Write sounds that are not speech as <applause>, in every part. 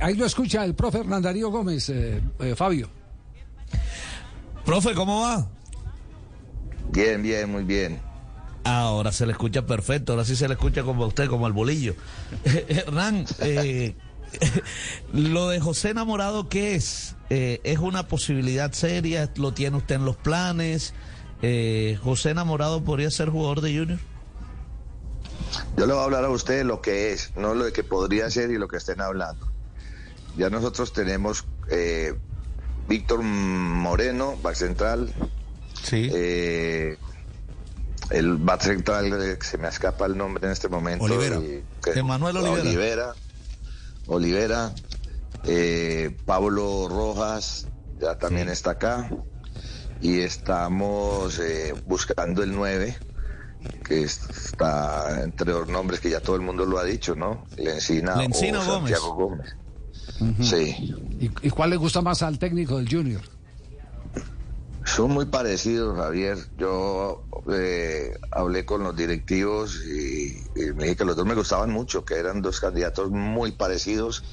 Ahí, lo escucha el profe Hernán Gómez, eh, eh, Fabio. Profe, ¿cómo va? Bien, bien, muy bien. Ahora se le escucha perfecto, ahora sí se le escucha como a usted, como al bolillo. <laughs> Hernán, eh, <laughs> lo de José Enamorado, ¿qué es? Eh, ¿Es una posibilidad seria? ¿Lo tiene usted en los planes? Eh, ¿José Enamorado podría ser jugador de Junior? Yo le voy a hablar a usted lo que es, no lo de que podría ser y lo que estén hablando. Ya nosotros tenemos Víctor Moreno, back central. Sí. el back central, se me escapa el nombre en este momento. Olivera. Emanuel Olivera. Olivera. Olivera. Eh, Pablo Rojas ya también está acá. Y estamos eh, buscando el 9, que está entre los nombres que ya todo el mundo lo ha dicho, ¿no? Lencina, Lencina o Santiago Gómez. Sí. ¿Y, cuál le gusta más al técnico del Junior? Son muy parecidos, Javier. Yo eh, hablé con los directivos y, me dije que los dos me gustaban mucho, que eran dos candidatos muy parecidos.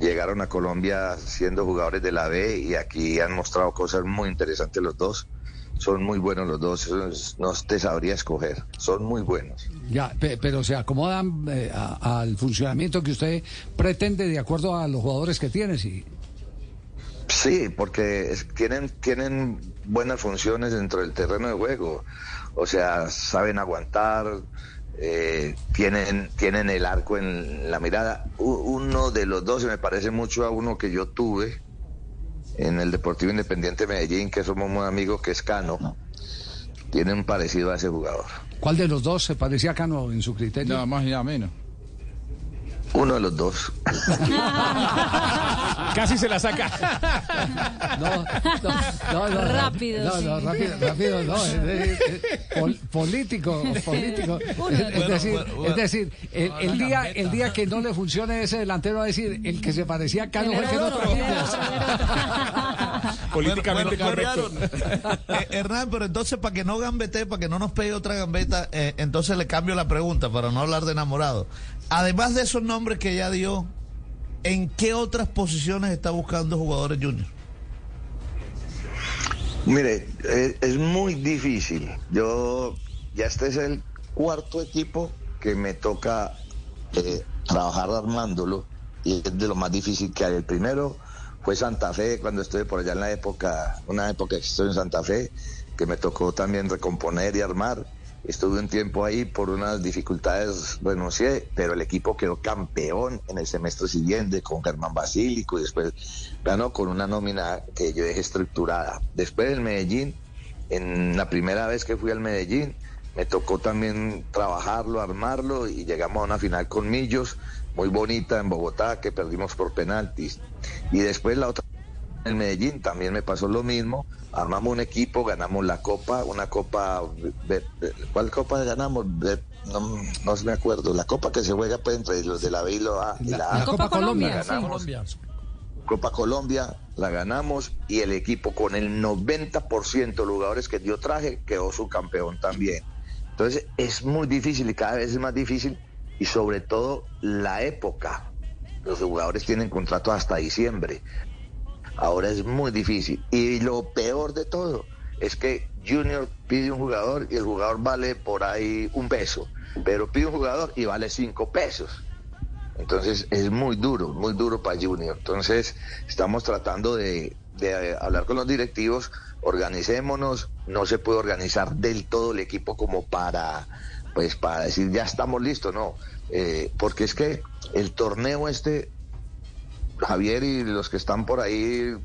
Llegaron a Colombia siendo jugadores de la B y aquí han mostrado cosas muy interesantes los dos. Son muy buenos los dos, no te sabría escoger, son muy buenos. Ya, pero se acomodan eh, al funcionamiento que usted pretende de acuerdo a los jugadores que tiene, sí. Sí, porque tienen, tienen buenas funciones dentro del terreno de juego. O sea, saben aguantar, eh, tienen, tienen el arco en la mirada. Uno de los dos se me parece mucho a uno que yo tuve en el Deportivo Independiente Medellín, que somos muy amigos, que es Cano. Tiene un parecido a ese jugador. ¿Cuál de los dos se parecía a Cano en su criterio? Nada más y nada menos. Uno de los dos. <laughs> Casi se la saca. No, no, no, rápido. No, no, rápido, rápido, no. político, político. <laughs> Es, decir, es decir, el, día, el día que no le funcione ese delantero va a decir el que se parecía a Carlos fue que no <laughs> Políticamente correcto. <laughs> Eh, Hernán, pero entonces para que no gambete, para que no nos pegue otra gambeta, eh, entonces le cambio la pregunta para no hablar de enamorado. Además de esos nombres que ya dio, ¿en qué otras posiciones está buscando jugadores juniors? Mire, eh, es, muy difícil. Yo, ya este es el cuarto equipo que me toca eh, trabajar armándolo y es de lo más difícil que hay. El primero fue Santa Fe, cuando estuve por allá en la época, una época que estuve en Santa Fe, que me tocó también recomponer y armar. Estuve un tiempo ahí por unas dificultades, renuncié, pero el equipo quedó campeón en el semestre siguiente con Germán Basílico y después ganó con una nómina que yo dejé estructurada. Después del Medellín, en la primera vez que fui al Medellín, me tocó también trabajarlo, armarlo y llegamos a una final con Millos, muy bonita en Bogotá, que perdimos por penaltis. Y después la otra en Medellín también me pasó lo mismo. Armamos un equipo, ganamos la copa, una copa, ¿cuál copa ganamos? No, no me acuerdo. La copa que se juega pues, entre los de la B y la A. La, Copa, Colombia. Copa Colombia, la ganamos y el equipo con el 90% de jugadores que yo traje quedó su campeón también. Entonces es muy difícil y cada vez es más difícil y sobre todo la época. Los jugadores tienen contrato hasta diciembre. Ahora es muy difícil. Y lo peor de todo es que Junior pide un jugador y el jugador vale por ahí un peso, pero pide un jugador y vale cinco pesos. Entonces es muy duro, muy duro para Junior. Entonces estamos tratando de, de hablar con los directivos, organicémonos, no se puede organizar del todo el equipo como para, pues para decir ya estamos listos, no, eh, porque es que el torneo este Javier y los que están por ahí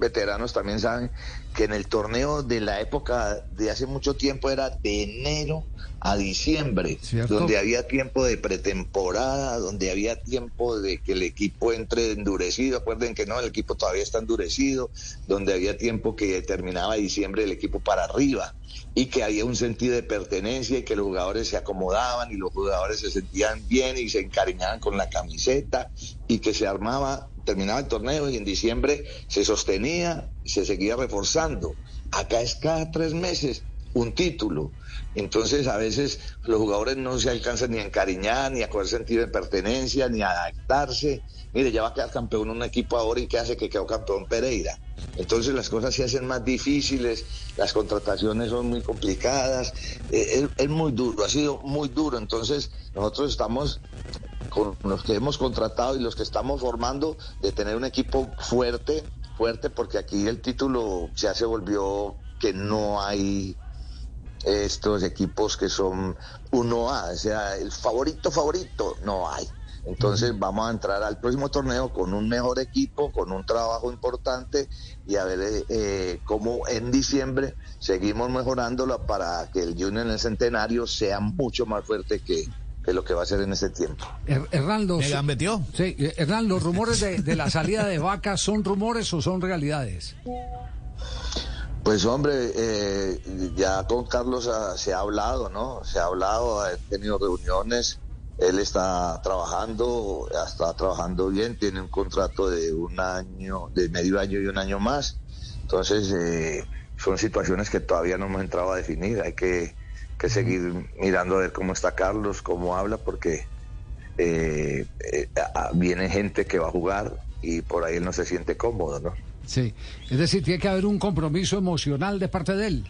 veteranos también saben que en el torneo de la época de hace mucho tiempo era de enero a diciembre, donde había tiempo de pretemporada, donde había tiempo de que el equipo entre endurecido, acuerden que no, el equipo todavía está endurecido, donde había tiempo que terminaba diciembre el equipo para arriba y que había un sentido de pertenencia y que los jugadores se acomodaban y los jugadores se sentían bien y se encariñaban con la camiseta y que se armaba terminaba el torneo y en diciembre se sostenía y se seguía reforzando. Acá es cada tres meses un título. Entonces a veces los jugadores no se alcanzan ni a encariñar, ni a coger sentido de pertenencia, ni a adaptarse. Mire, ya va a quedar campeón un equipo ahora y ¿qué hace que quedó campeón Pereira? Entonces las cosas se hacen más difíciles, las contrataciones son muy complicadas, eh, es, muy duro, ha sido muy duro. Entonces nosotros estamos con los que hemos contratado y los que estamos formando de tener un equipo fuerte, fuerte porque aquí el título ya se volvió que no hay estos equipos que son 1A, o sea, el favorito favorito, no hay. Entonces vamos a entrar al próximo torneo con un mejor equipo, con un trabajo importante y a ver eh, eh, cómo en diciembre seguimos mejorándolo para que el Junior en el centenario sea mucho más fuerte que, lo que va a ser en este tiempo. Hernán, los, sí, Hernán, ¿los rumores de, de la salida de Vaca son rumores o son realidades? Pues hombre, eh, ya con Carlos se ha hablado, ¿no? Se ha hablado, ha tenido reuniones, él está trabajando, está trabajando bien, tiene un contrato de un año, de medio año y un año más. Entonces, eh, son situaciones que todavía no hemos entrado a definir, hay que, seguir mirando a ver cómo está Carlos, cómo habla, porque eh, viene gente que va a jugar y por ahí él no se siente cómodo, ¿no? Sí, es decir, tiene que haber un compromiso emocional de parte de él.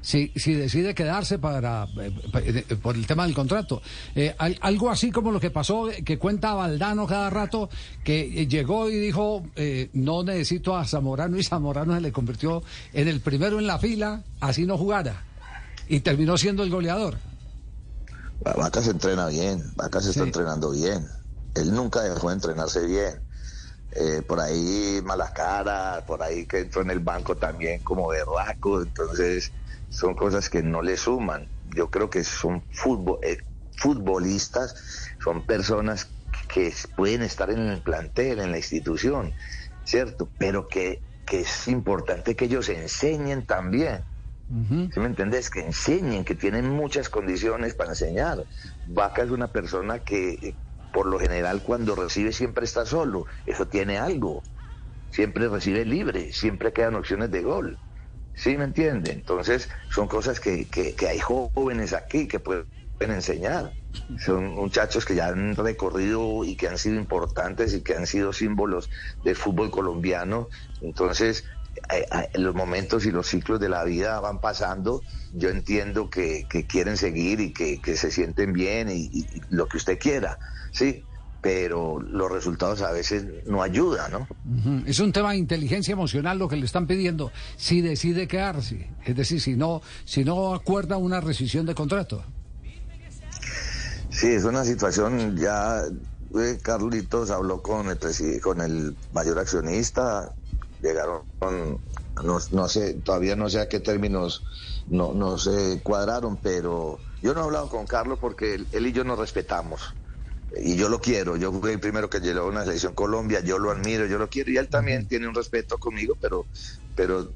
Si, si decide quedarse para eh, eh, por el tema del contrato. Eh, algo así como lo que pasó, que cuenta Valdano cada rato, que llegó y dijo, no necesito a Zamorano y Zamorano se le convirtió en el primero en la fila, así no jugara. Y terminó siendo el goleador. Vaca se entrena bien, Vaca se está entrenando bien. Él nunca dejó de entrenarse bien eh, por ahí malas caras, por ahí que entró en el banco también como berraco, entonces son cosas que no le suman. Yo creo que son fútbol, eh, futbolistas, son personas que pueden estar en el plantel, en la institución, ¿cierto? Pero que, que es importante que ellos enseñen también. ¿Sí me entendés? Que enseñen, que tienen muchas condiciones para enseñar. Vaca es una persona que, por lo general cuando recibe siempre está solo. Eso tiene algo. Siempre recibe libre, siempre quedan opciones de gol. ¿Sí me entiende? Entonces son cosas que, que, hay jóvenes aquí que pueden enseñar. Son muchachos que ya han recorrido y que han sido importantes y que han sido símbolos del fútbol colombiano. Entonces, los momentos y los ciclos de la vida van pasando. Yo entiendo que, quieren seguir y que, se sienten bien y lo que usted quiera sí, pero los resultados a veces no ayudan, ¿no? Es un tema de inteligencia emocional lo que le están pidiendo, si decide quedarse, es decir, si no, si no acuerda una rescisión de contrato. Sí, es una situación ya. Eh, Carlitos habló con el con el mayor accionista, llegaron no, no, sé, todavía no sé a qué términos no, no se cuadraron, pero yo no he hablado con Carlos porque él y yo nos respetamos. Y yo lo quiero, yo fui el primero que llegó a una selección Colombia, yo lo admiro, yo lo quiero y él también tiene un respeto conmigo, pero, pero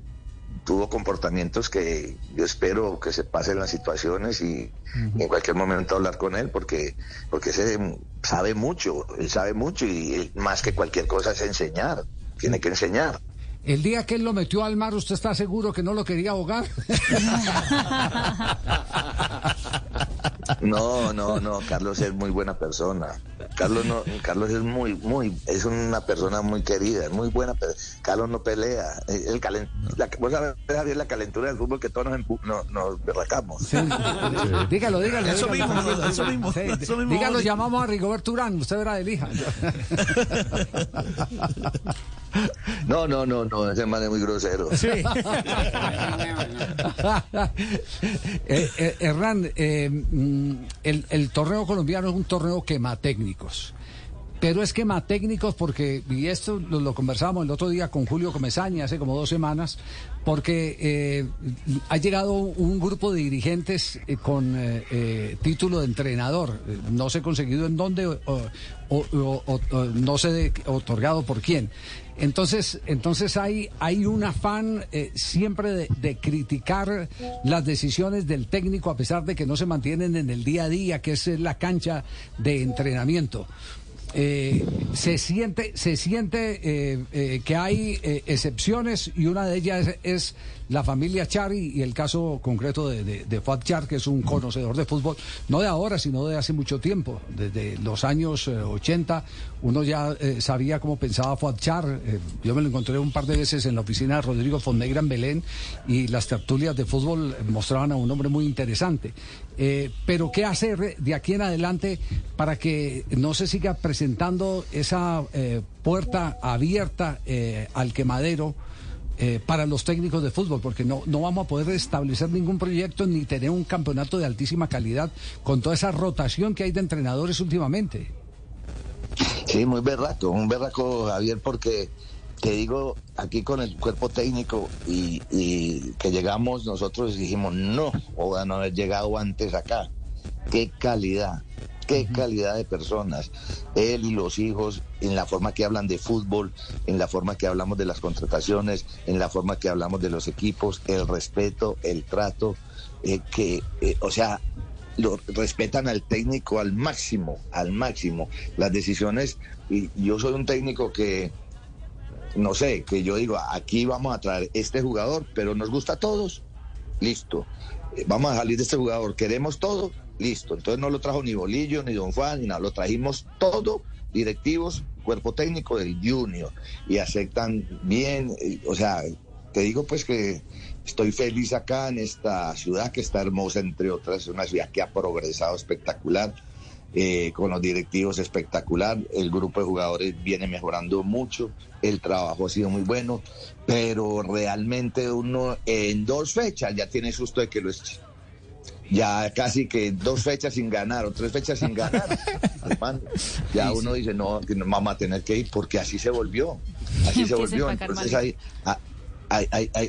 tuvo comportamientos que yo espero que se pasen las situaciones y, en cualquier momento hablar con él porque porque se sabe mucho, él sabe mucho y más que cualquier cosa es enseñar, tiene que enseñar. El día que él lo metió al mar, ¿usted está seguro que no lo quería ahogar? <laughs> No, no, no, Carlos es muy buena persona. Carlos no, Carlos es muy, muy, es una persona muy querida, muy buena. Pero Carlos no pelea. El calent, la, vos sabés la calentura del fútbol que todos nos, nos, nos derracamos. <laughs> Dígalo, dígalo. Eso mismo, eso mismo, eso mismo. Dígalo, llamamos a Rigoberto Urán, usted verá de hija. <laughs> No, no, no, no, ese man es muy grosero. Sí. <laughs> eh, eh, Hernán, eh, mm, el, torneo colombiano es un torneo quema técnicos. Pero es que más técnicos porque, y esto lo, lo, conversamos el otro día con Julio Comesaña hace como dos semanas, porque eh, ha llegado un grupo de dirigentes eh, con eh, título de entrenador. No sé conseguido en dónde o, no sé otorgado por quién. Entonces, entonces hay, hay un afán siempre de, de, criticar las decisiones del técnico a pesar de que no se mantienen en el día a día, que es la cancha de entrenamiento. Eh, se siente, se siente eh, eh, que hay excepciones y una de ellas es, la familia Chari y el caso concreto de, de, Char, que es un conocedor de fútbol, no de ahora, sino de hace mucho tiempo. Desde los años 80, uno ya sabía cómo pensaba Fuad Char. yo me lo encontré un par de veces en la oficina de Rodrigo Fondegra en Belén y las tertulias de fútbol mostraban a un hombre muy interesante. Pero, ¿qué hacer de aquí en adelante para que no se siga presentando esa eh, puerta abierta eh, al quemadero eh, para los técnicos de fútbol, porque no, no vamos a poder establecer ningún proyecto ni tener un campeonato de altísima calidad con toda esa rotación que hay de entrenadores últimamente. Sí, muy berraco, un berraco, Javier, porque te digo, aquí con el cuerpo técnico y, que llegamos, nosotros dijimos no, o no haber llegado antes acá. Qué calidad, qué calidad de personas. Él y los hijos, en la forma que hablan de fútbol, en la forma que hablamos de las contrataciones, en la forma que hablamos de los equipos, el respeto, el trato, eh, que, eh, o sea, lo respetan al técnico al máximo, al máximo. Las decisiones, y yo soy un técnico que, no sé, que yo digo, aquí vamos a traer este jugador, pero nos gusta a todos, listo. Eh, vamos a salir de este jugador, queremos todo, Listo. Entonces no lo trajo ni Bolillo, ni Don Juan, ni nada. Lo trajimos todo, directivos, cuerpo técnico del Junior. Y aceptan bien. O sea, te digo pues que estoy feliz acá en esta ciudad que está hermosa, entre otras. Es una ciudad que ha progresado espectacular. Eh, con los directivos espectacular, el grupo de jugadores viene mejorando mucho, el trabajo ha sido muy bueno, pero realmente uno en dos fechas ya tiene susto de que lo eche. Ya casi que dos fechas sin ganar o tres fechas sin ganar, <laughs> ya uno dice, no, que no vamos a tener que ir porque así se volvió, <laughs> así se volvió. Entonces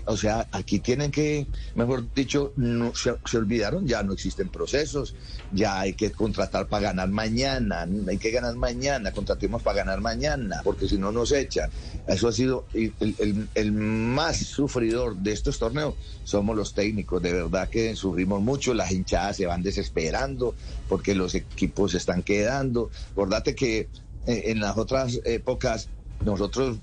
o sea, aquí tienen que, mejor dicho, se, olvidaron, ya no existen procesos, ya hay que contratar para ganar mañana, hay que ganar mañana, contratemos para ganar mañana, porque si no nos echan. Eso ha sido el, el, más sufridor de estos torneos, somos los técnicos, de verdad que sufrimos mucho, las hinchadas se van desesperando porque los equipos se están quedando. Acordate que eh, en las otras épocas nosotros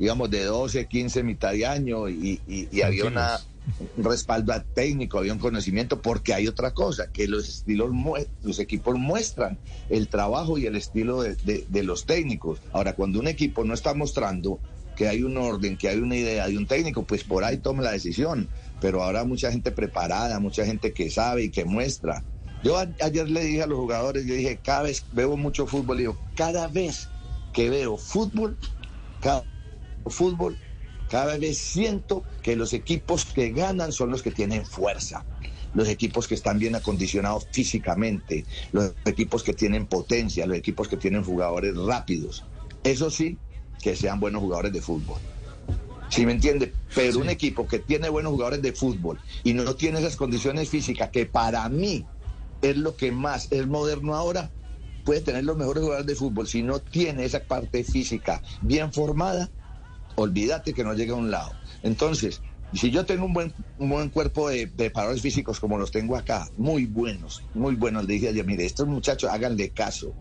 digamos, de 12, 15 mitad de año y, había una, un respaldo técnico, había un conocimiento, porque hay otra cosa, que los estilos, los equipos muestran el trabajo y el estilo de, los técnicos. Ahora, cuando un equipo no está mostrando que hay un orden, que hay una idea de un técnico, pues por ahí toma la decisión. Pero ahora mucha gente preparada, mucha gente que sabe y que muestra. Yo ayer le dije a los jugadores, yo dije, cada vez veo mucho fútbol, digo, cada vez que veo fútbol, cada fútbol, cada vez siento que los equipos que ganan son los que tienen fuerza, los equipos que están bien acondicionados físicamente, los equipos que tienen potencia, los equipos que tienen jugadores rápidos. Eso sí, que sean buenos jugadores de fútbol. ¿Sí me entiende? Pero un equipo que tiene buenos jugadores de fútbol y no tiene esas condiciones físicas, que para mí es lo que más es moderno ahora, puede tener los mejores jugadores de fútbol. Si no tiene esa parte física bien formada, olvídate que no llega a un lado. Entonces, si yo tengo un buen, un buen cuerpo de preparadores físicos como los tengo acá, muy buenos, muy buenos, le dije ayer, mire, estos muchachos háganle caso,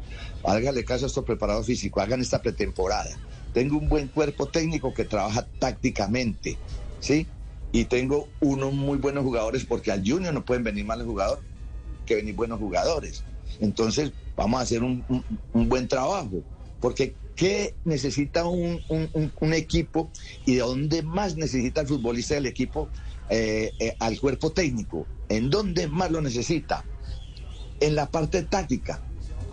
háganle caso a estos preparadores físicos, hagan esta pretemporada. Tengo un buen cuerpo técnico que trabaja tácticamente, ¿sí? Y tengo unos muy buenos jugadores porque al Junior no pueden venir malos jugadores, que venir buenos jugadores. Entonces, vamos a hacer un buen trabajo, porque ¿Qué necesita un, equipo y de dónde más necesita el futbolista del equipo eh, eh, al cuerpo técnico? ¿En dónde más lo necesita? En la parte táctica.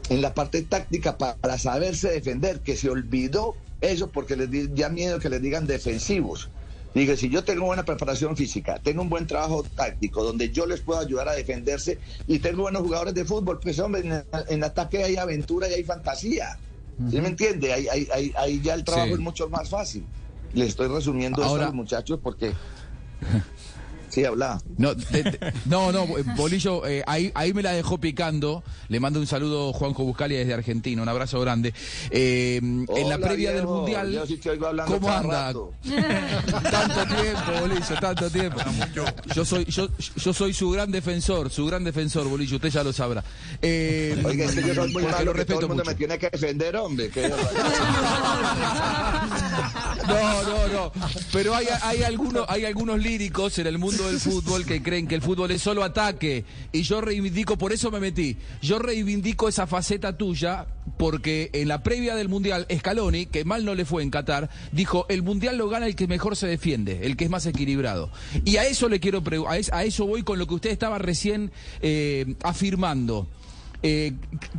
En la parte táctica para, saberse defender, que se olvidó eso porque les da miedo que les digan defensivos. Dije, si yo tengo buena preparación física, tengo un buen trabajo táctico donde yo les puedo ayudar a defenderse y tengo buenos jugadores de fútbol, pues hombre, en, en ataque hay aventura y hay fantasía. ¿Sí me entiende? Ahí, ahí, ahí, ya el trabajo es mucho más fácil. Le estoy resumiendo a los muchachos porque... <laughs> Sí, habla. No, no, no, Bolillo, eh, ahí, ahí me la dejó picando. Le mando un saludo Juanjo Buscalia desde Argentina, un abrazo grande. Eh, en la previa del Mundial, ¿cómo anda? <laughs> tanto tiempo, Bolillo, tanto tiempo. Yo soy, yo, yo soy su gran defensor, su gran defensor, Bolillo, usted ya lo sabrá. Eh, Oiga, es que yo soy muy malo, lo respeto todo el mundo me tiene que defender, hombre. <laughs> no, no, no. Pero hay, hay, algunos, hay algunos líricos en el mundo del fútbol que creen que el fútbol es solo ataque. Y yo reivindico, por eso me metí, yo reivindico esa faceta tuya porque en la previa del Mundial, Scaloni, que mal no le fue en Qatar, dijo, el Mundial lo gana el que mejor se defiende, el que es más equilibrado. Y a eso le quiero a eso voy con lo que usted estaba recién eh, afirmando. Eh,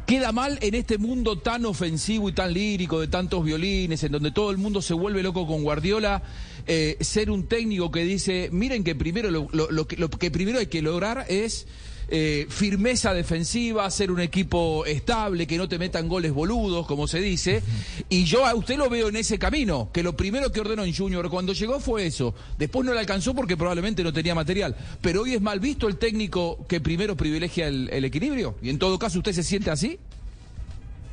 queda mal en este mundo tan ofensivo y tan lírico de tantos violines, en donde todo el mundo se vuelve loco con Guardiola, eh, ser un técnico que dice, miren que primero lo, que, lo que primero hay que lograr es eh, firmeza defensiva, ser un equipo estable, que no te metan goles boludos, como se dice. Y yo a usted lo veo en ese camino, que lo primero que ordenó en Junior cuando llegó fue eso. Después no le alcanzó porque probablemente no tenía material. Pero hoy es mal visto el técnico que primero privilegia el, equilibrio. Y en todo caso, ¿usted se siente así?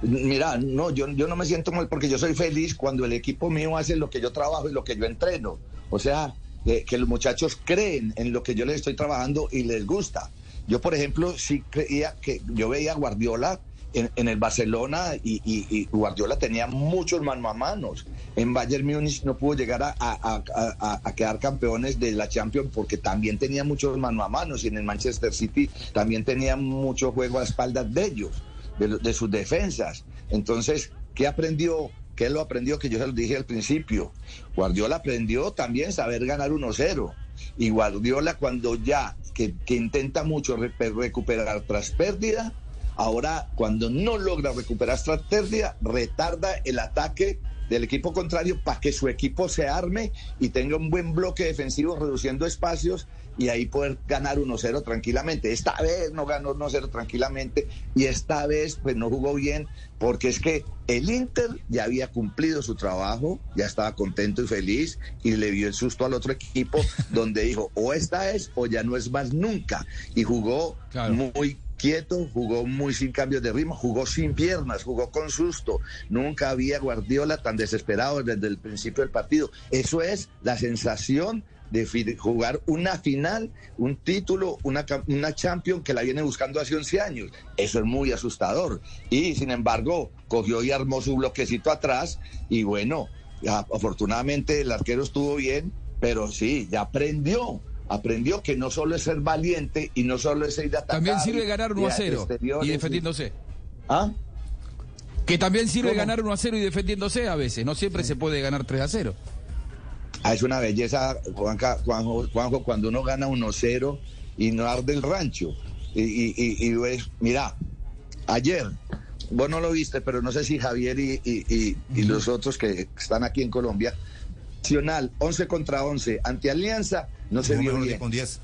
Mira, no, yo, yo no me siento mal porque yo soy feliz cuando el equipo mío hace lo que yo trabajo y lo que yo entreno. O sea, que los muchachos creen en lo que yo les estoy trabajando y les gusta. Yo, por ejemplo, sí creía que yo veía a Guardiola en, el Barcelona y, Guardiola tenía muchos mano a manos. En Bayern Múnich no pudo llegar a, quedar campeones de la Champions porque también tenía muchos mano a manos y en el Manchester City también tenía mucho juego a espaldas de ellos, de, sus defensas. Entonces, ¿qué aprendió? ¿Qué lo aprendió? Que yo se lo dije al principio. Guardiola aprendió también saber ganar 1-0. Y Guardiola cuando ya que, intenta mucho recuperar tras pérdida, ahora cuando no logra recuperar tras pérdida, retarda el ataque del equipo contrario para que su equipo se arme y tenga un buen bloque defensivo reduciendo espacios y ahí poder ganar 1-0 tranquilamente. Esta vez no ganó 1-0 tranquilamente y esta vez pues no jugó bien porque es que el Inter ya había cumplido su trabajo, ya estaba contento y feliz y le dio el susto al otro equipo <laughs> donde dijo o esta es o ya no es más nunca y jugó muy quieto, jugó muy sin cambios de ritmo, jugó sin piernas, jugó con susto. Nunca había Guardiola tan desesperado desde el principio del partido. Eso es la sensación de jugar una final, un título, una, una Champions que la viene buscando hace 11 años. Eso es muy asustador. Y sin embargo, cogió y armó su bloquecito atrás y bueno, afortunadamente el arquero estuvo bien, pero sí, ya aprendió aprendió que no solo es ser valiente y no solo es ir a atacar. También sirve ganar 1 a 0 y defendiéndose. ¿Ah? Que también sirve ganar 1 a 0 y defendiéndose a veces. No siempre se puede ganar 3 a 0. Ah, es una belleza, Juanjo, cuando uno gana 1-0 y no arde el rancho. Y, y, y, ves, mira, ayer, vos no lo viste, pero no sé si Javier y, los otros que están aquí en Colombia, Nacional 11 contra 11 ante Alianza, no se vio bien. Con 10.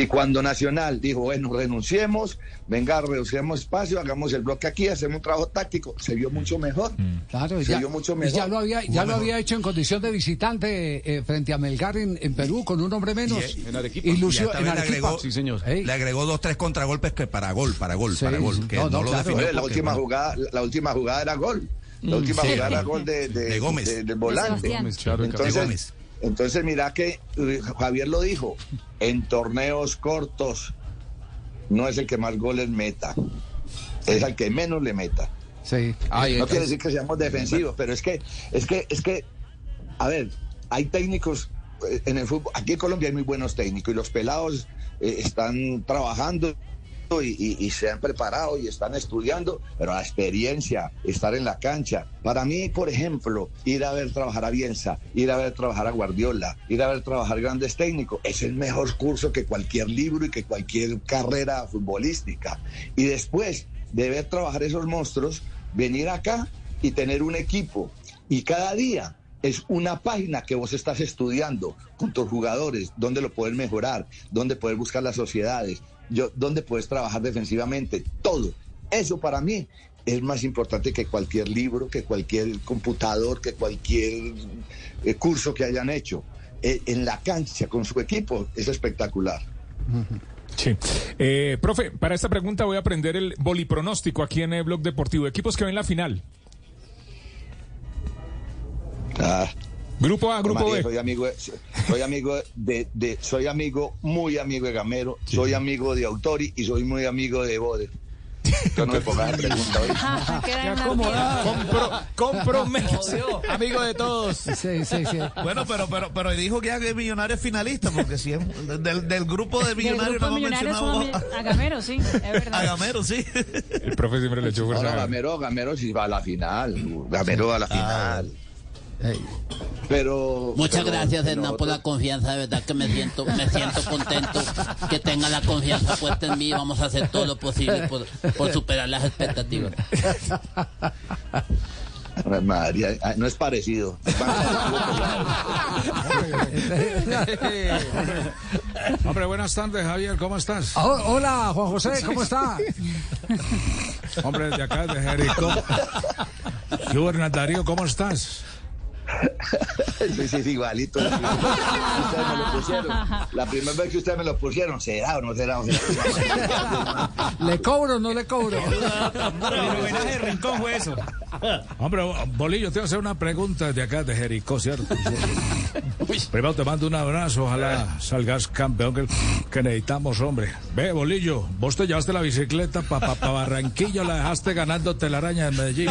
Y cuando Nacional dijo, bueno, renunciemos, venga, reducemos espacio, hagamos el bloque aquí, hacemos un trabajo táctico, se vio mucho mejor. Mm. Claro, se ya, vio mucho mejor. ya lo había, ya lo había hecho en condición de visitante eh, frente a Melgar en, Perú con un hombre menos. Y, en Arequipa. Y Lucio en Arequipa. Le agregó, sí, señor. Le agregó dos, tres contragolpes que para gol, para gol, para gol. Que no, lo definió la, última jugada, la última jugada era gol. La mm, última jugada era gol de, de, Gómez. De, volante. Entonces, entonces, mira que eh, Javier lo dijo, en torneos cortos no es el que más goles meta, es el que menos le meta. Sí. no quiere decir que seamos defensivos, pero es que, es que, es que, a ver, hay técnicos eh, en el fútbol, aquí en Colombia hay muy buenos técnicos y los pelados eh, están trabajando y, se han preparado y están estudiando, pero la experiencia, estar en la cancha. Para mí, por ejemplo, ir a ver trabajar a Bielsa, ir a ver trabajar a Guardiola, ir a ver trabajar grandes técnicos, es el mejor curso que cualquier libro y que cualquier carrera futbolística. Y después de ver trabajar esos monstruos, venir acá y tener un equipo. Y cada día es una página que vos estás estudiando con tus jugadores, dónde lo puedes mejorar, dónde puedes buscar las sociedades, yo, dónde puedes trabajar defensivamente, todo. Eso para mí es más importante que cualquier libro, que cualquier computador, que cualquier eh, curso que hayan hecho. eh, en la cancha con su equipo es espectacular. Sí. Eh, profe, para esta pregunta voy a aprender el bolipronóstico aquí en el Blog Deportivo. Equipos que ven la final. Ah, Grupo A, Grupo María, B. soy amigo, de- soy amigo de, de- soy amigo, muy amigo de Gamero, soy amigo de Autori y soy muy amigo de Bode. Yo no me pongas la pregunta hoy. <laughs> Compro, compromiso. <laughs> Amigo de todos. Sí, sí, sí. Bueno, pero pero pero dijo que ya es finalista, porque si es del, del grupo de Millonarios no mencionado a Gamero, sí, es <laughs> a verdad. Gamero, sí. El profe siempre le echó no, fuerza. Gamero, Gamero sí va a la final. Gamero va a la final. Pero. Muchas pero gracias, Hernán, por la confianza. De verdad que me siento, me siento contento que tenga la confianza puesta en mí. Vamos a hacer todo lo posible por, por superar las expectativas. María, ah, no es parecido. Hombre, buenas tardes, Javier, ¿cómo estás? Oh, hola, Juan José, ¿cómo está? Hombre, de acá, de Jericó. ¿Qué hubo, Hernán Darío, cómo estás? <laughs> Sí, sí, sí, igualito. La primera vez que ustedes me lo pusieron. La primera vez que ustedes me lo pusieron, ¿será o no será? O será? <laughs> ¿Le cobro o no le cobro? <laughs> Hombre, Bolillo, te voy a hacer una pregunta de acá, de Jericó, ¿cierto? Primero te mando un abrazo, ojalá salgas campeón que, que necesitamos, hombre. Ve, Bolillo, vos te llevaste la bicicleta para pa, pa Barranquilla, la dejaste ganando telaraña en Medellín.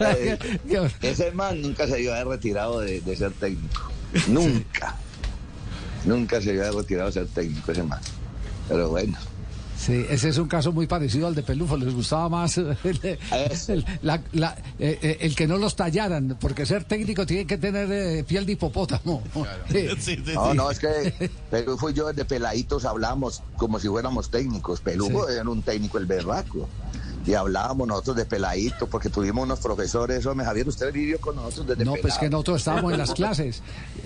Eh, <laughs> Ese man nunca se iba a haber retirado de, de ser técnico. Nunca. Nunca se iba a haber retirado de ser técnico ese man. Pero bueno. Sí, ese es un caso muy parecido al de Pelufo. Les gustaba más <laughs> el, el- la- la- eh, eh, el que no los tallaran, porque ser técnico tiene que tener eh, piel de hipopótamo. <laughs> Sí. No, no, es que Pelufo y yo desde peladitos hablamos como si fuéramos técnicos. Pelufo era un técnico el berraco. Y hablábamos nosotros de peladito, porque tuvimos unos profesores. Hombre, Javier, usted vivió con nosotros desde No, pues que nosotros estábamos en las <laughs> clases.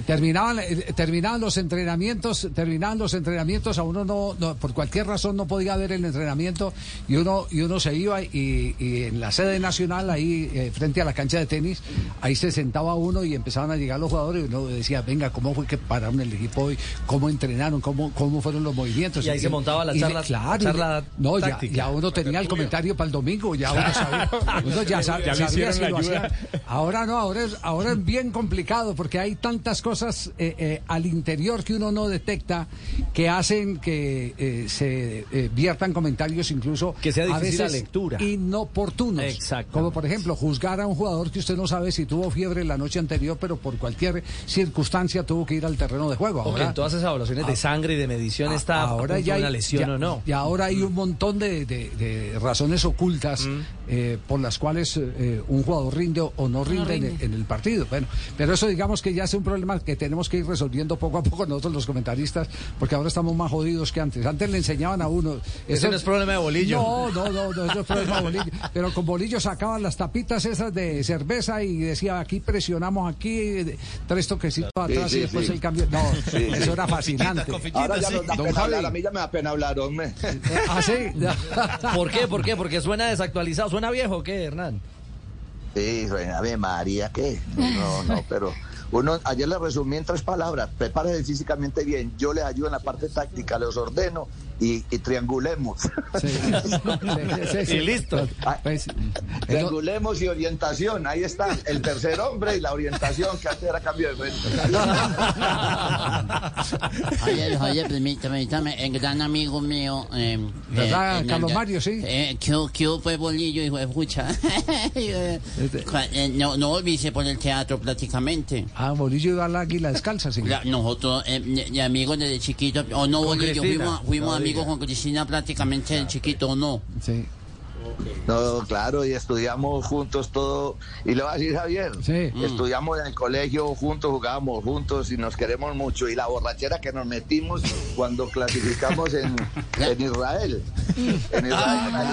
Terminaban, eh, terminaban los entrenamientos, terminaban los entrenamientos, a uno no, no- por cualquier razón no podía ver el entrenamiento y uno, y uno se iba y, y en la sede nacional, ahí eh, frente a la cancha de tenis, ahí se sentaba uno y empezaban a llegar los jugadores y uno decía, venga, ¿cómo fue que pararon el equipo hoy? ¿Cómo entrenaron? ¿Cómo, cómo fueron los movimientos? Y ahí se montaba la y- charla- claro, charla y- no, ya, ya uno tenía el comentario para el domingo, ya uno sabía, <laughs> uno ya, sab- Ya le sabía hicieron si la lo ayuda. hacía. Ahora no, ahora es, ahora es bien complicado porque hay tantas cosas eh, eh, al interior que uno no detecta que hacen que eh, se eh, viertan comentarios incluso Que sea a difícil la veces lectura. inoportunos. Exacto. Como por ejemplo juzgar a un jugador que usted no sabe si tuvo fiebre la noche anterior, pero por cualquier circunstancia tuvo que ir al terreno de juego. O que Ahora, en todas esas evaluaciones de sangre y de medición está ahora punto ya hay, una lesión ya- o no. Y ahora hay un montón de, de- de razones ocultas Mm. eh, por las cuales eh, un jugador rinde o, no rinde, En, el, rinde. en el partido. Bueno, pero eso digamos que ya es un problema que tenemos que ir resolviendo poco a poco nosotros los comentaristas, porque ahora estamos más jodidos que antes. Antes le enseñaban a uno. Ese eso- no es problema de Bolillo. No, no, no, no, eso es problema de Bolillo. <laughs> Pero con Bolillo sacaban las tapitas esas de cerveza y decía aquí presionamos aquí, tres toquecitos atrás sí, y después sí. el cambio. No, Sí, eso sí. era fascinante. Ahora ya nos da pena hablar, a mí ya me da pena hablar, hombre. ¿Ah, sí? ¿Por qué? ¿Por qué? Porque suena desactualizado. ¿Suena viejo qué, Hernán? Sí, Ave María, ¿qué? No, no, pero uno, ayer le resumí en tres palabras, prepárese físicamente bien, yo les ayudo en la parte táctica, les ordeno y, y triangulemos. Sí, <laughs> sí, sí, sí. Y listo. Ah, Pues, el- Triangulemos y orientación, ahí está, el tercer hombre y la orientación que antes era cambio de frente. <laughs> Javier, Javier, permítame, permítame, el gran amigo mío. Eh, ¿Verdad, eh, Carlos eh, Mario, sí? Eh, que, fue bolillo, hijo de pucha. Eh, <laughs> Este- eh, no, no volviste por el teatro prácticamente. Ah, Bolillo iba al águila descalza. La- nosotros, eh, de amigos desde chiquito, o no, Con bolillo, fuimos, fuimos no amigos con Cristina prácticamente de chiquito, ¿o no? Sí. No, claro, y estudiamos juntos todo. Y le voy a decir, Javier, Sí. estudiamos en el colegio juntos, jugábamos juntos y nos queremos mucho. Y la borrachera que nos metimos cuando clasificamos en, <laughs> en Israel. En Israel, en.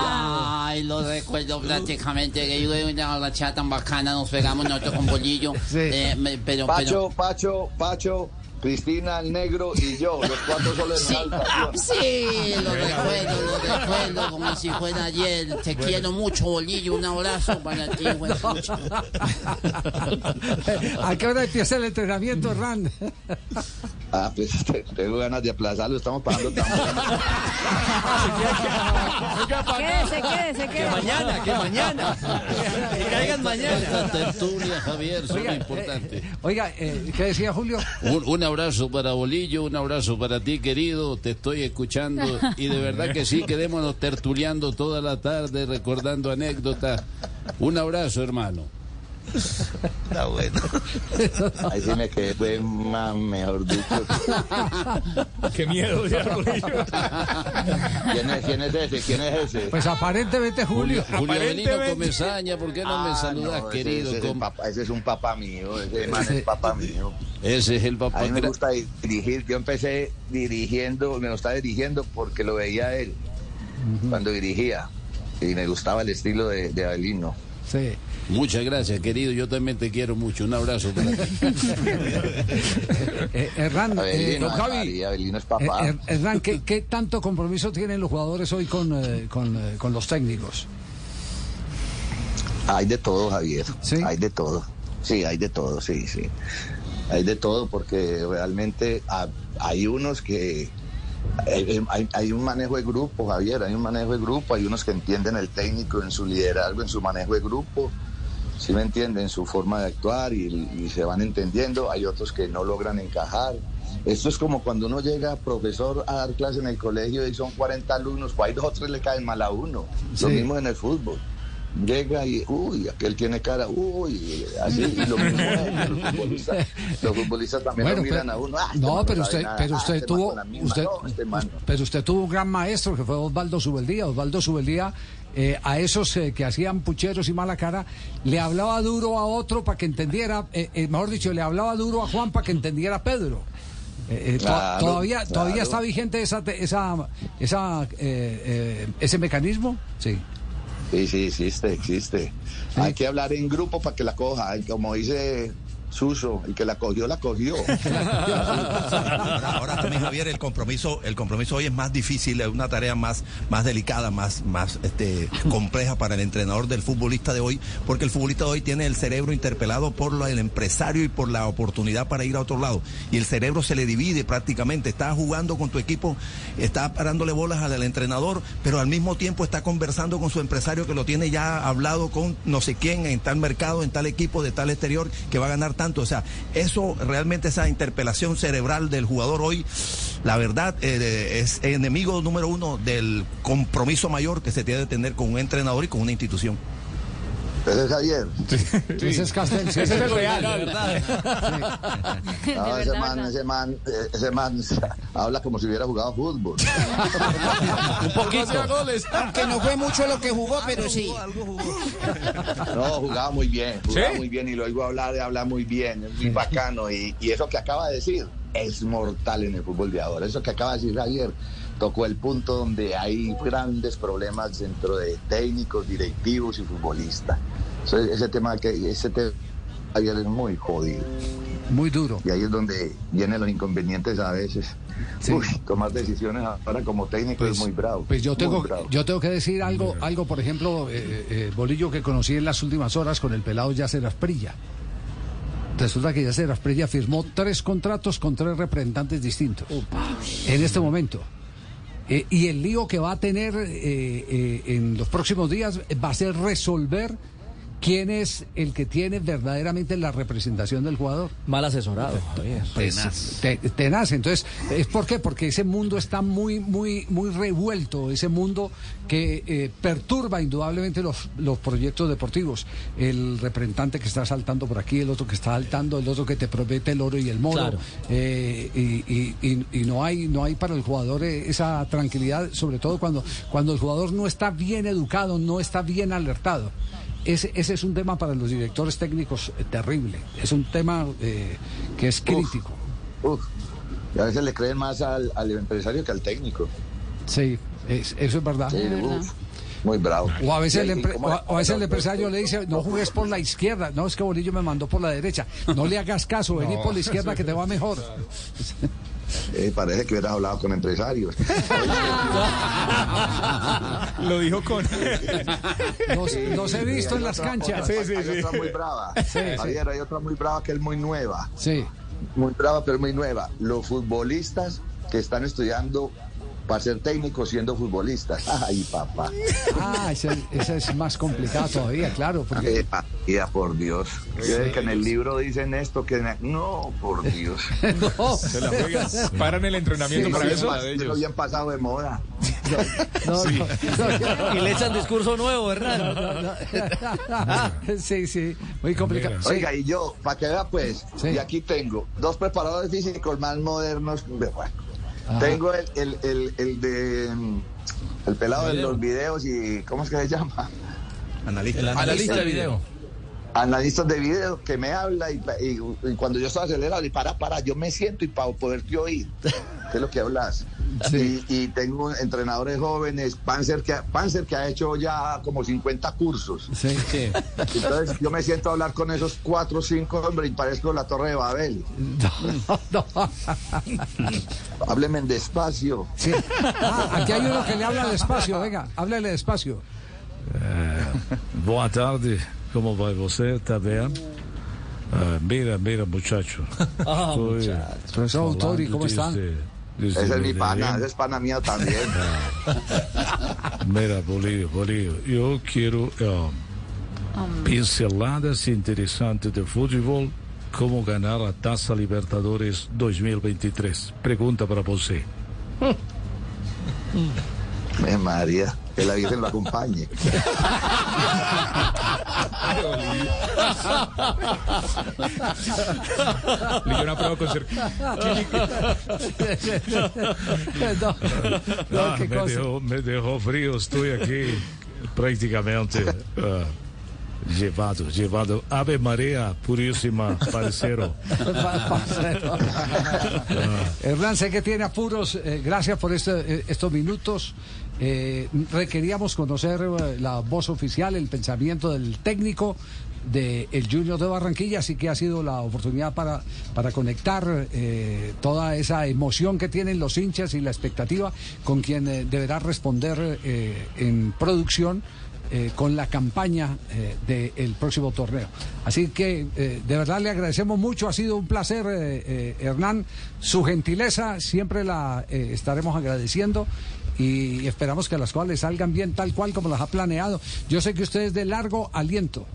Ay, lo recuerdo prácticamente, que yo de una borrachera tan bacana, nos pegamos nosotros con bolillo. Sí. Eh, pero, pero, Pacho, Pacho, Pacho, Cristina, el negro y yo, los cuatro solos Sí, en sí, lo recuerdo, lo recuerdo como si fuera ayer. Te quiero mucho, Bolillo. Un abrazo para ti, <laughs> güey. <laughs> ¿A qué hora empieza el entrenamiento, Hernán? <laughs> Ah, pues te- <laughs> tengo ganas de aplazarlo, estamos pagando tan Quédese, quédese, quédese. Mañana, que mañana. Que caigan mañana. Tertulia, Javier, son Oiga, importante. eh, oiga, eh, ¿qué decía Julio? Un, un abrazo para Bolillo, un abrazo para ti, querido. Te estoy escuchando y de verdad que sí, quedémonos tertuliando toda la tarde, recordando anécdotas. Un abrazo, hermano. Está bueno. Ahí sí me quedé, fue más, mejor dicho. Qué miedo, ya. ¿Quién es, quién es ese? ¿Quién es ese? Pues aparentemente Julio. Julio Avelino. Comesaña, ¿por qué no me Ah, saludas, no, ese- querido? Ese, es el Com- papá, ese es un papá mío, ese man es papá mío. Ese es el papá. A mí me gusta dirigir. Yo empecé dirigiendo, me gustaba dirigiendo porque lo veía él cuando dirigía. Y me gustaba el estilo de, de Avelino. Sí. Muchas gracias, querido. Yo también te quiero mucho. Un abrazo para ti. <laughs> Eh, Hernán, eh, Avelino, don Javi, es eh, papá. Her- Hernán, ¿qué, qué tanto compromiso tienen los jugadores hoy con, eh, con, eh, con los técnicos? Hay de todo, Javier. ¿Sí? Hay de todo. Sí, hay de todo, sí, sí. Hay de todo porque realmente ha- hay unos que... Hay, hay- un manejo de grupo, Javier, hay un manejo de grupo, hay unos que entienden el técnico en su liderazgo, en su manejo de grupo, sí me entienden, su forma de actuar y, y se van entendiendo, hay otros que no logran encajar. Esto es como cuando uno llega, profesor, a dar clase en el colegio y son 40 alumnos, pues hay dos o tres le caen mal a uno. Lo mismo en el fútbol. Llega y, uy, aquel tiene cara, uy, así, y lo mismo es, los futbolistas, los futbolistas también Bueno, lo miran pero- a uno. "Ah, este no, pero usted, nada. pero Ah, usted este tuvo, usted, No, este man no". pero usted tuvo un gran maestro que fue Osvaldo Subeldía. Osvaldo Subeldía, eh, a esos eh, que hacían pucheros y mala cara, le hablaba duro a otro para que entendiera, eh, eh, mejor dicho, le hablaba duro a Juan para que entendiera a Pedro. Eh, to- Claro, todavía, todavía está vigente esa, esa, esa, eh, eh, ese mecanismo, sí. Sí, sí, existe, existe. Hay que hablar en grupo para que la coja. Como dice Suso, el que la cogió, la cogió. <laughs> Ahora, también, Javier, el compromiso, el compromiso hoy es más difícil, es una tarea más, más delicada, más, más este, compleja para el entrenador del futbolista de hoy, porque el futbolista de hoy tiene el cerebro interpelado por lo del empresario y por la oportunidad para ir a otro lado. Y el cerebro se le divide prácticamente. Está jugando con tu equipo, está parándole bolas al entrenador, pero al mismo tiempo está conversando con su empresario que lo tiene ya hablado con no sé quién en tal mercado, en tal equipo, de tal exterior, que va a ganar tanto. O sea, eso realmente, esa interpelación cerebral del jugador hoy, la verdad, eh, es enemigo número uno del compromiso mayor que se tiene que tener con un entrenador y con una institución. Ese es Javier. Ese es Castel, sí, Ese es el real. De verdad. De No, verdad, ese man, verdad. ese man, eh, ese man <laughs> habla como si hubiera jugado fútbol. <laughs> Un poquito. Que no fue mucho lo que jugó, pero sí. No, jugaba muy bien, jugaba ¿Sí? muy bien y lo oigo hablar habla muy bien, es muy bacano. Y, y eso que acaba de decir es mortal en el fútbol de ahora. Eso que acaba de decir Javier tocó el punto donde hay grandes problemas dentro de técnicos, directivos y futbolistas. Ese tema que ese tema es muy jodido. Muy duro. Y ahí es donde vienen los inconvenientes a veces. Sí. Uy, tomar decisiones ahora como técnico es muy bravo. Pues yo tengo, bravo. yo tengo que decir algo, algo por ejemplo, eh, eh, Bolillo que conocí en las últimas horas con el pelado Yacer Asprilla. Resulta que Yacer Asprilla firmó tres contratos con tres representantes distintos en este momento. Eh, y el lío que va a tener eh, eh, en los próximos días va a ser resolver quién es el que tiene verdaderamente la representación del jugador. Mal asesorado, Javier. Pues, te- tenaz. Entonces, ¿es por qué? Porque ese mundo está muy, muy, muy revuelto, ese mundo que eh, perturba indudablemente los, los proyectos deportivos. El representante que está saltando por aquí, el otro que está saltando, el otro que te promete el oro y el moro. Claro. Eh, y, y- y- y no hay, no hay para el jugador eh, esa tranquilidad, sobre todo cuando, cuando el jugador no está bien educado, no está bien alertado. Ese, ese es un tema para los directores técnicos eh, terrible. Es un tema eh, que es crítico. Uf, y a veces le creen más al, al empresario que al técnico. Sí, es- eso es verdad. Sí, verdad. uf. muy bravo. O a veces, el, Y empre- como- o a- o a veces el empresario le dice, no jugues por la izquierda. No, es que Bolillo me mandó por la derecha. No le hagas caso, vení por la izquierda que te va mejor. <laughs> Eh, parece que hubieras hablado con empresarios. <laughs> Lo dijo con. Los, los he visto en las otra- canchas. otra- hay otra muy brava. Sí, sí. Javier, hay otra muy brava que es muy nueva. Sí. Muy brava, pero muy nueva. Los futbolistas que están estudiando para ser técnicos siendo futbolistas. <laughs> Ay, papá. Ah, ese es más complicado todavía, claro. Porque... Eh, María, por Dios. Que en el libro dicen esto, que... No, por Dios. <laughs> No. Se la juegan. Paran el entrenamiento Sí, para sí, eso. Pas- Lo bien pasado de moda. No, no, no, Y le echan discurso nuevo, ¿verdad? no. <laughs> Sí, sí, muy complicado. Sí. Oiga, y yo, para que vea pues, Sí. y aquí tengo dos preparadores físicos más modernos. Bueno, Ajá. tengo el, el, el, el de... mm, El pelado de los videos y... ¿Cómo es que se llama? Analista. Analista de video. Analistas de video que me habla y, y- y cuando yo estoy acelerado y para, para, yo me siento y para poderte oír. ¿Qué es lo que hablas? Sí. Y, y tengo entrenadores jóvenes, Panzer que, Panzer que ha hecho ya como 50 cursos. Sí. Entonces yo me siento a hablar con esos cuatro o cinco hombres y parezco la Torre de Babel. No, no. Hábleme despacio. Sí. Ah, aquí hay uno que le habla despacio, venga, háblele despacio. Tarde, como vai você? Está bem? Ah, mira, mira, muchacho. <laughs> Ah, Estoy muchacho. Profesor Autori, ¿cómo está? Ese es mi pana, ese es pana mía también. <laughs> Mira, Bolillo, Bolillo, eu quero eh, pinceladas interesantes de futebol, como ganhar a Taça Libertadores 2023. Pergunta para você. <laughs> Eh, María, que la Virgen lo acompañe. Le dio una prueba con cer- No, no, Ah, qué me, cosa. dejó, me dejó frío, estoy aquí prácticamente ah, llevado, llevado. Ave María, purísima, parcero. Hernán, sé que tiene apuros. eh, gracias por este, eh, estos minutos. Eh, requeríamos conocer eh, la voz oficial, el pensamiento del técnico del Junior de Barranquilla, así que ha sido la oportunidad para, para conectar eh, toda esa emoción que tienen los hinchas y la expectativa con quien deberá responder en producción con la campaña del próximo torneo. Así que de verdad le agradecemos mucho, ha sido un placer, Hernán. Su gentileza siempre la estaremos agradeciendo y esperamos que las cosas le salgan bien tal cual como las ha planeado. Yo sé que usted es de largo aliento.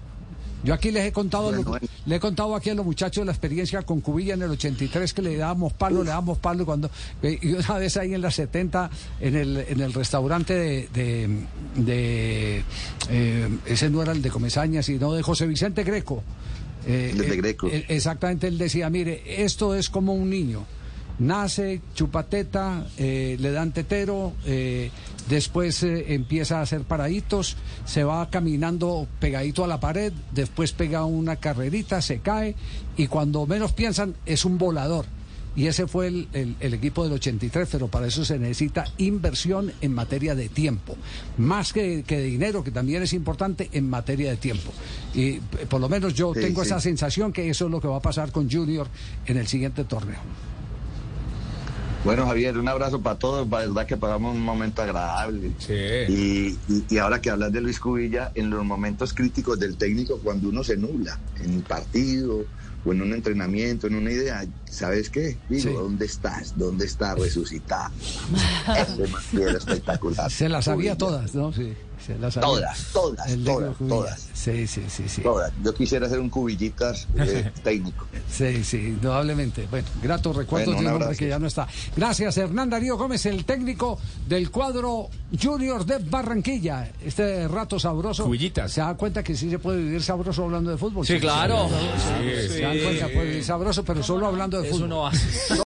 Yo aquí les he contado, Bueno, lo- bueno. le he contado aquí a los muchachos la experiencia con Cubilla en el 83 que le dábamos palo, le dábamos palo cuando eh, y una vez ahí en la 70 en el en el restaurante de, de, de, eh, ese no era el de Comesaña sino de José Vicente Greco. Eh, El de eh, Greco. eh, exactamente, él decía, mire, esto es como un niño. Nace, chupateta, eh, le dan tetero, eh, después eh, empieza a hacer paraditos, se va caminando pegadito a la pared, después pega una carrerita, se cae y cuando menos piensan es un volador. Y ese fue el, el- el equipo del 83, pero para eso se necesita inversión en materia de tiempo. Más que, que de dinero, que también es importante en materia de tiempo. Y por lo menos yo Sí, tengo sí. esa sensación que eso es lo que va a pasar con Junior en el siguiente torneo. Bueno, Javier, un abrazo para todos. La verdad que pasamos un momento agradable. Sí. Y, y- y ahora que hablas de Luis Cubilla, en los momentos críticos del técnico, cuando uno se nubla en un partido o en un entrenamiento, en una idea, ¿sabes qué? Digo, Sí. ¿dónde estás? ¿Dónde está resucitar? <laughs> Ese espectacular. Se las sabía Cubilla. todas, ¿no? Sí, las. Todas, todas, El todas, todas. Sí, sí, sí, sí. Todas. Yo quisiera ser un cubillitas eh, <laughs> técnico. Sí, sí, indudablemente. Bueno, gratos recuerdos Bueno, un de un hombre abrazo. que ya no está. Gracias, Hernán Darío Gómez, el técnico del cuadro Junior de Barranquilla. Este rato sabroso. Cubillitas. Se da cuenta que sí se puede vivir sabroso hablando de fútbol. Sí, claro. Se dan cuenta, puede vivir sabroso, pero solo hablando de Eso fútbol. no hace.